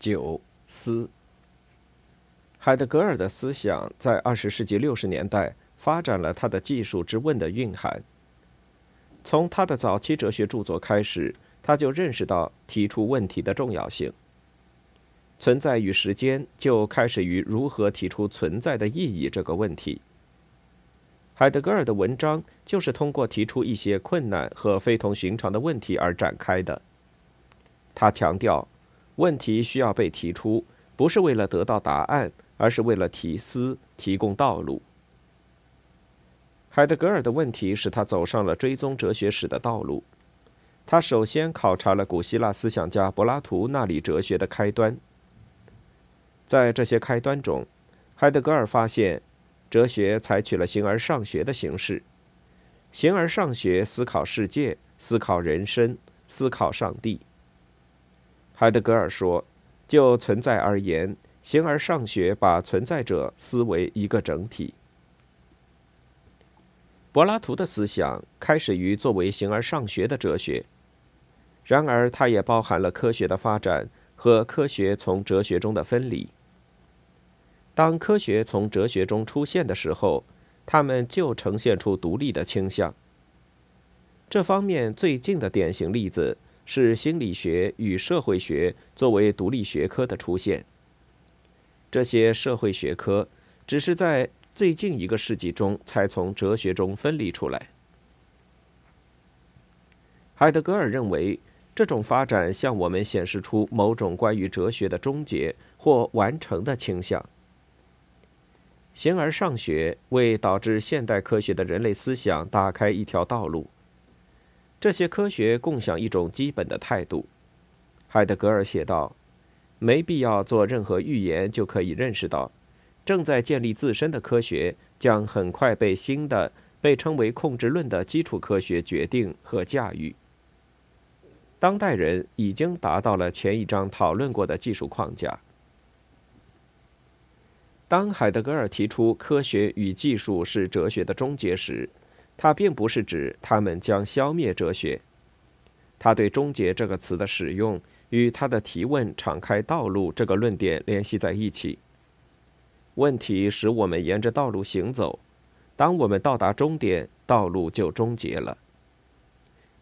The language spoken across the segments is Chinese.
九思。海德格尔的思想在二十世纪六十年代发展了他的技术之问的蕴含。从他的早期哲学著作开始，他就认识到提出问题的重要性。存在与时间就开始于如何提出存在的意义这个问题。海德格尔的文章就是通过提出一些困难和非同寻常的问题而展开的。他强调。问题需要被提出，不是为了得到答案，而是为了提思、提供道路。海德格尔的问题使他走上了追踪哲学史的道路。他首先考察了古希腊思想家柏拉图那里哲学的开端。在这些开端中，海德格尔发现，哲学采取了形而上学的形式。形而上学思考世界，思考人生，思考上帝。海德格尔说：“就存在而言，形而上学把存在者思为一个整体。”柏拉图的思想开始于作为形而上学的哲学，然而它也包含了科学的发展和科学从哲学中的分离。当科学从哲学中出现的时候，它们就呈现出独立的倾向。这方面最近的典型例子。是心理学与社会学作为独立学科的出现。这些社会学科只是在最近一个世纪中才从哲学中分离出来。海德格尔认为，这种发展向我们显示出某种关于哲学的终结或完成的倾向。形而上学为导致现代科学的人类思想打开一条道路。这些科学共享一种基本的态度，海德格尔写道：“没必要做任何预言，就可以认识到，正在建立自身的科学将很快被新的被称为控制论的基础科学决定和驾驭。当代人已经达到了前一章讨论过的技术框架。当海德格尔提出科学与技术是哲学的终结时。”他并不是指他们将消灭哲学，他对“终结”这个词的使用与他的提问敞开道路这个论点联系在一起。问题使我们沿着道路行走，当我们到达终点，道路就终结了。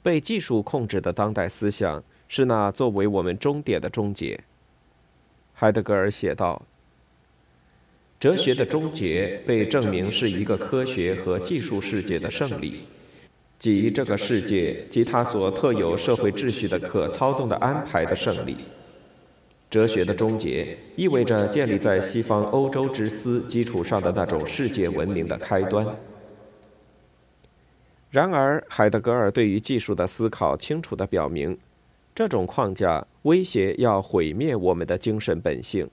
被技术控制的当代思想是那作为我们终点的终结。海德格尔写道。哲学的终结被证明是一个科学和技术世界的胜利，即这个世界及它所特有社会秩序的可操纵的安排的胜利。哲学的终结意味着建立在西方欧洲之思基础上的那种世界文明的开端。然而，海德格尔对于技术的思考清楚地表明，这种框架威胁要毁灭我们的精神本性。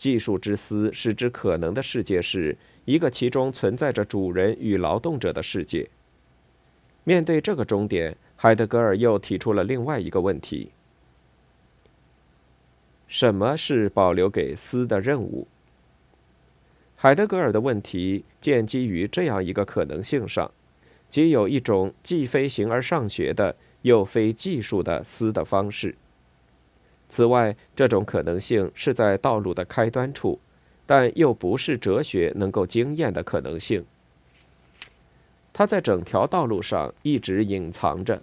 技术之思使之可能的世界是一个其中存在着主人与劳动者的世界。面对这个终点，海德格尔又提出了另外一个问题：什么是保留给思的任务？海德格尔的问题建基于这样一个可能性上，即有一种既非形而上学的，又非技术的思的方式。此外，这种可能性是在道路的开端处，但又不是哲学能够经验的可能性。它在整条道路上一直隐藏着。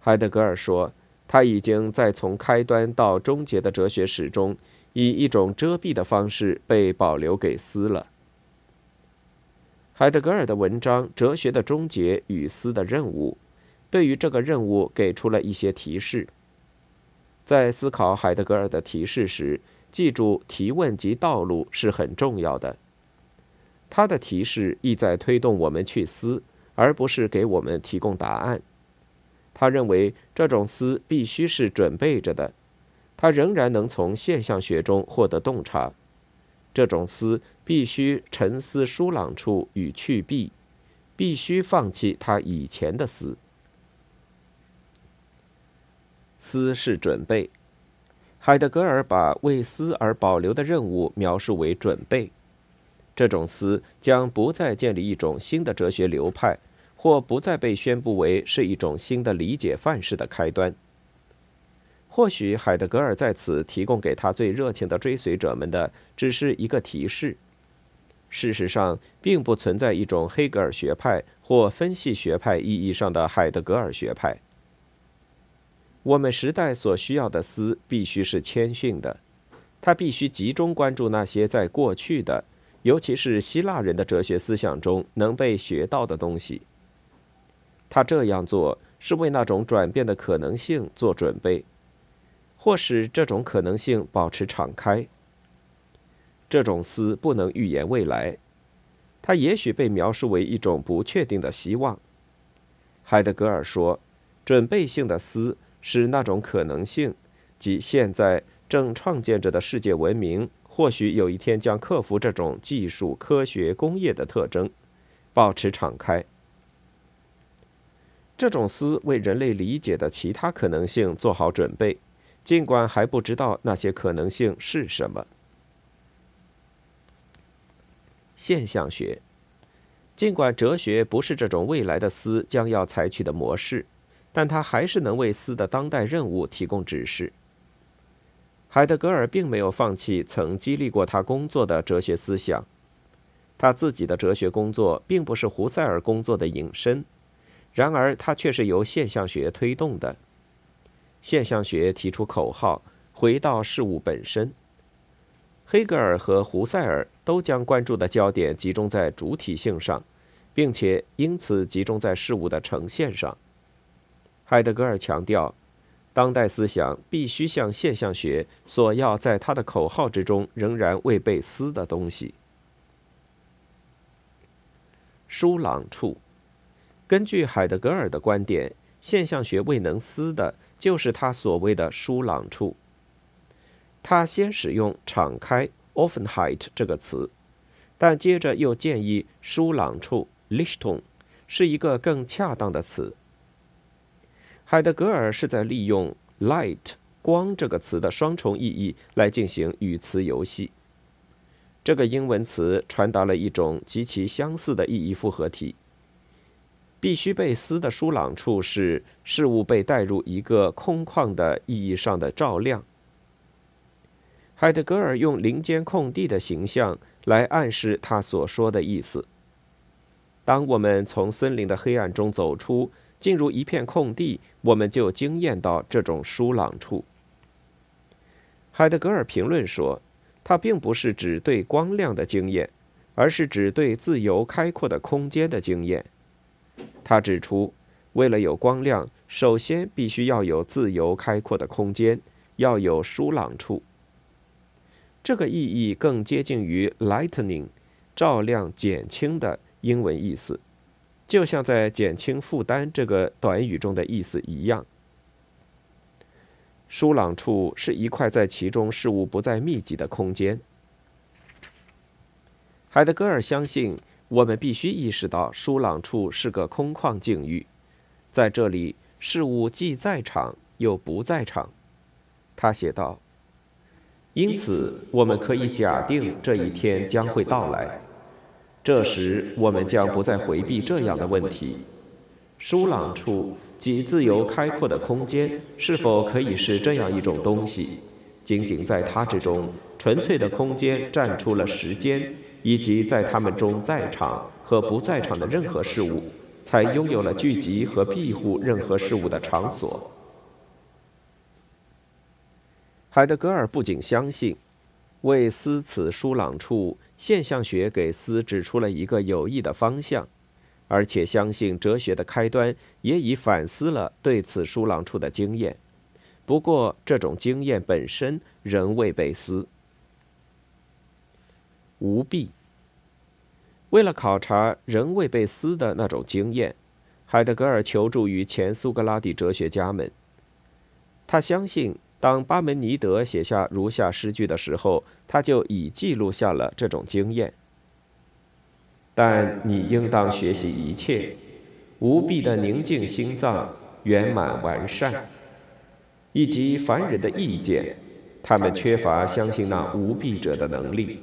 海德格尔说，他已经在从开端到终结的哲学史中，以一种遮蔽的方式被保留给思了。海德格尔的文章《哲学的终结与思的任务》，对于这个任务给出了一些提示。在思考海德格尔的提示时，记住提问及道路是很重要的。他的提示意在推动我们去思，而不是给我们提供答案。他认为这种思必须是准备着的，他仍然能从现象学中获得洞察。这种思必须沉思疏朗处与去避，必须放弃他以前的思。思是准备，海德格尔把为思而保留的任务描述为准备。这种思将不再建立一种新的哲学流派，或不再被宣布为是一种新的理解范式的开端。或许海德格尔在此提供给他最热情的追随者们的只是一个提示。事实上，并不存在一种黑格尔学派或分析学派意义上的海德格尔学派。我们时代所需要的思必须是谦逊的，他必须集中关注那些在过去的，尤其是希腊人的哲学思想中能被学到的东西。他这样做是为那种转变的可能性做准备，或使这种可能性保持敞开。这种思不能预言未来，它也许被描述为一种不确定的希望。海德格尔说，准备性的思。是那种可能性，即现在正创建着的世界文明，或许有一天将克服这种技术、科学、工业的特征，保持敞开。这种思为人类理解的其他可能性做好准备，尽管还不知道那些可能性是什么。现象学，尽管哲学不是这种未来的思将要采取的模式。但他还是能为斯的当代任务提供指示。海德格尔并没有放弃曾激励过他工作的哲学思想，他自己的哲学工作并不是胡塞尔工作的引申，然而他却是由现象学推动的。现象学提出口号：“回到事物本身。”黑格尔和胡塞尔都将关注的焦点集中在主体性上，并且因此集中在事物的呈现上。海德格尔强调，当代思想必须像现象学所要，在他的口号之中仍然未被思的东西。疏朗处，根据海德格尔的观点，现象学未能思的，就是他所谓的疏朗处。他先使用“敞开 ”（offenheit） 这个词，但接着又建议“疏朗处 ”（Lichtung） 是一个更恰当的词。海德格尔是在利用 “light” 光这个词的双重意义来进行语词游戏。这个英文词传达了一种极其相似的意义复合体。必须被撕的疏朗处是事物被带入一个空旷的意义上的照亮。海德格尔用林间空地的形象来暗示他所说的意思。当我们从森林的黑暗中走出。进入一片空地，我们就惊艳到这种疏朗处。海德格尔评论说，他并不是指对光亮的经验，而是指对自由开阔的空间的经验。他指出，为了有光亮，首先必须要有自由开阔的空间，要有疏朗处。这个意义更接近于 “lightning”，照亮、减轻）的英文意思。就像在减轻负担这个短语中的意思一样，疏朗处是一块在其中事物不再密集的空间。海德格尔相信，我们必须意识到疏朗处是个空旷境域，在这里事物既在场又不在场。他写道：“因此，我们可以假定这一天将会到来。”这时，我们将不再回避这样的问题：疏朗处及自由开阔的空间是否可以是这样一种东西？仅仅在它之中，纯粹的空间占出了时间，以及在它们中在场和不在场的任何事物，才拥有了聚集和庇护任何事物的场所。海德格尔不仅相信，为思此疏朗处。现象学给斯指出了一个有益的方向，而且相信哲学的开端也已反思了对此疏朗处的经验。不过，这种经验本身仍未被思。无弊。为了考察仍未被思的那种经验，海德格尔求助于前苏格拉底哲学家们。他相信。当巴门尼德写下如下诗句的时候，他就已记录下了这种经验。但你应当学习一切，无比的宁静心脏，圆满完善，以及凡人的意见，他们缺乏相信那无弊者的能力。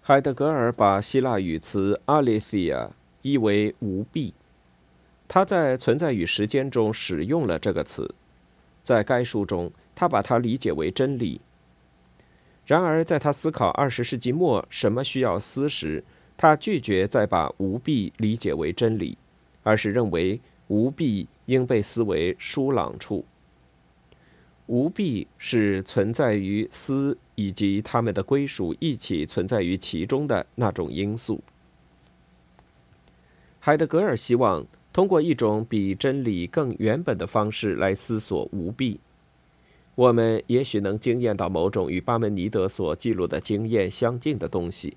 海德格尔把希腊语词 “aletheia” 译为“无弊”，他在《存在与时间》中使用了这个词。在该书中，他把它理解为真理。然而，在他思考二十世纪末什么需要思时，他拒绝再把无弊理解为真理，而是认为无弊应被思为疏朗处。无弊是存在于思以及他们的归属一起存在于其中的那种因素。海德格尔希望通过一种比真理更原本的方式来思索无弊。我们也许能经验到某种与巴门尼德所记录的经验相近的东西，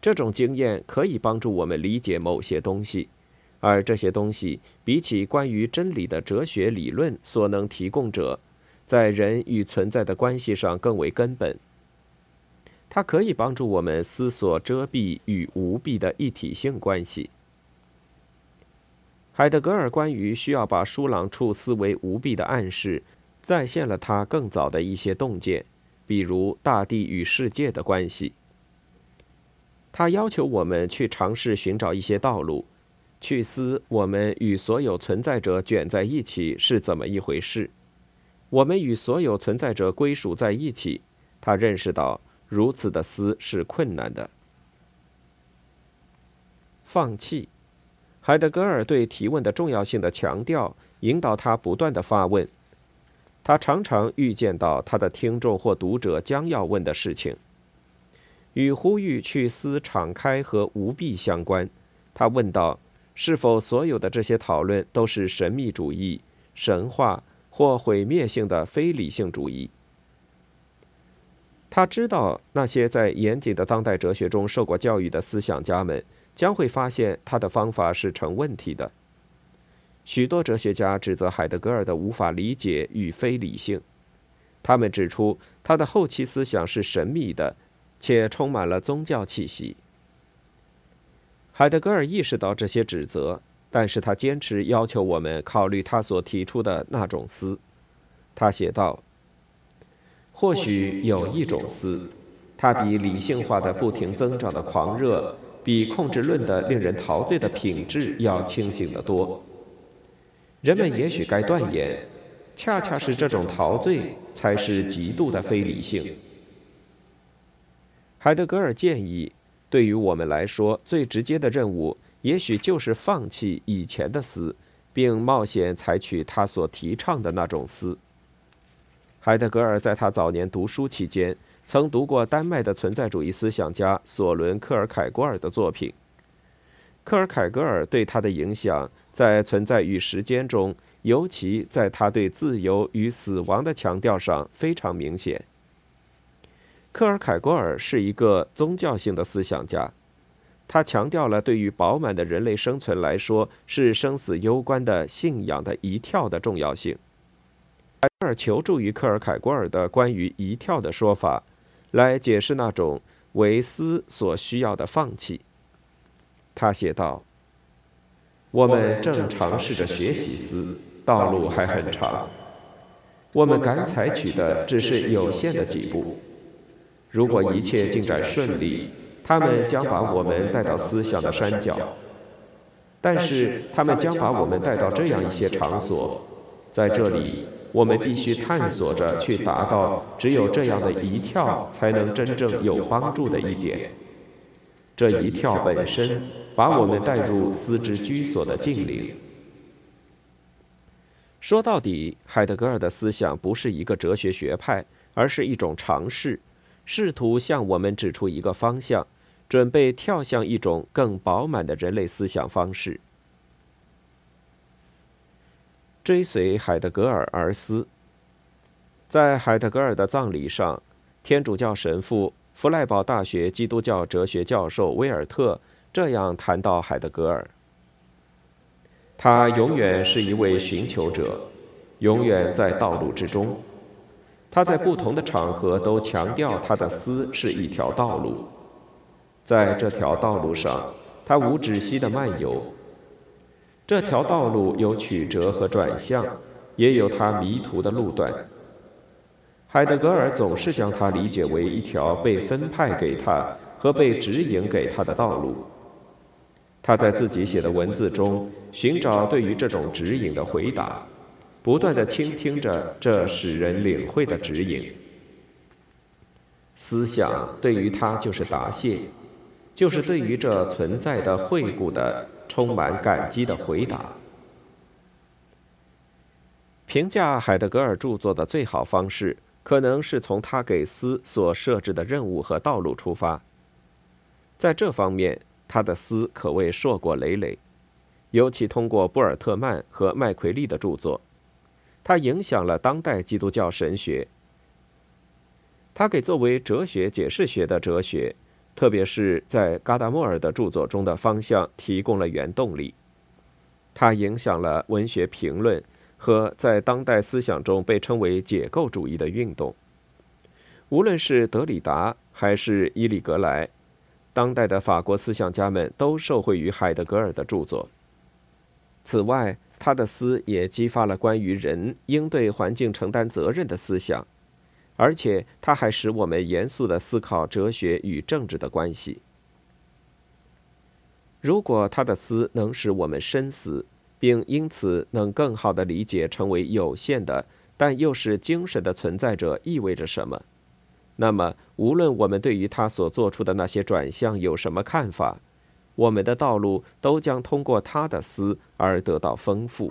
这种经验可以帮助我们理解某些东西，而这些东西比起关于真理的哲学理论所能提供者。在人与存在的关系上更为根本。它可以帮助我们思索遮蔽与无蔽的一体性关系。海德格尔关于需要把舒朗处思维无蔽的暗示，再现了他更早的一些洞见，比如大地与世界的关系。他要求我们去尝试寻找一些道路，去思我们与所有存在者卷在一起是怎么一回事。我们与所有存在者归属在一起，他认识到如此的思是困难的。放弃，海德格尔对提问的重要性的强调，引导他不断的发问。他常常预见到他的听众或读者将要问的事情，与呼吁去思敞开和无弊相关。他问道：是否所有的这些讨论都是神秘主义、神话？或毁灭性的非理性主义。他知道那些在严谨的当代哲学中受过教育的思想家们将会发现他的方法是成问题的。许多哲学家指责海德格尔的无法理解与非理性，他们指出他的后期思想是神秘的，且充满了宗教气息。海德格尔意识到这些指责。但是他坚持要求我们考虑他所提出的那种思。他写道：“或许有一种思，它比理性化的不停增长的狂热，比控制论的令人陶醉的品质要清醒得多。人们也许该断言，恰恰是这种陶醉才是极度的非理性。”海德格尔建议，对于我们来说，最直接的任务。也许就是放弃以前的思，并冒险采取他所提倡的那种思。海德格尔在他早年读书期间，曾读过丹麦的存在主义思想家索伦·克尔凯郭尔的作品。克尔凯格尔对他的影响，在存在与时间中，尤其在他对自由与死亡的强调上非常明显。克尔凯郭尔是一个宗教性的思想家。他强调了对于饱满的人类生存来说是生死攸关的信仰的一跳的重要性。海德尔求助于克尔凯郭尔的关于一跳的说法，来解释那种为思所需要的放弃。他写道：“我们正尝试着学习思，道路还很长。我们敢采取的只是有限的几步。如果一切进展顺利。”他们将把我们带到思想的山脚，但是他们将把我们带到这样一些场所，在这里，我们必须探索着去达到只有这样的一跳才能真正有帮助的一点。这一跳本身把我们带入思之居所的境里。说到底，海德格尔的思想不是一个哲学学派，而是一种尝试，试图向我们指出一个方向。准备跳向一种更饱满的人类思想方式，追随海德格尔而思。在海德格尔的葬礼上，天主教神父、弗赖堡大学基督教哲学教授威尔特这样谈到海德格尔：他永远是一位寻求者，永远在道路之中。他在不同的场合都强调他的思是一条道路。在这条道路上，他无止息地漫游。这条道路有曲折和转向，也有它迷途的路段。海德格尔总是将它理解为一条被分派给他和被指引给他的道路。他在自己写的文字中寻找对于这种指引的回答。不断的倾听着这使人领会的指引。思想对于他就是答谢，就是对于这存在的惠顾的充满感激的回答。评价海德格尔著作的最好方式，可能是从他给思所设置的任务和道路出发。在这方面，他的思可谓硕果累累，尤其通过布尔特曼和麦奎利的著作，他影响了当代基督教神学。他给作为哲学解释学的哲学，特别是在嘎达莫尔的著作中的方向提供了原动力。它影响了文学评论和在当代思想中被称为解构主义的运动。无论是德里达还是伊里格莱，当代的法国思想家们都受惠于海德格尔的著作。此外，他的诗也激发了关于人应对环境承担责任的思想。而且，它还使我们严肃地思考哲学与政治的关系。如果他的思能使我们深思，并因此能更好地理解成为有限的但又是精神的存在者意味着什么，那么，无论我们对于他所做出的那些转向有什么看法，我们的道路都将通过他的思而得到丰富。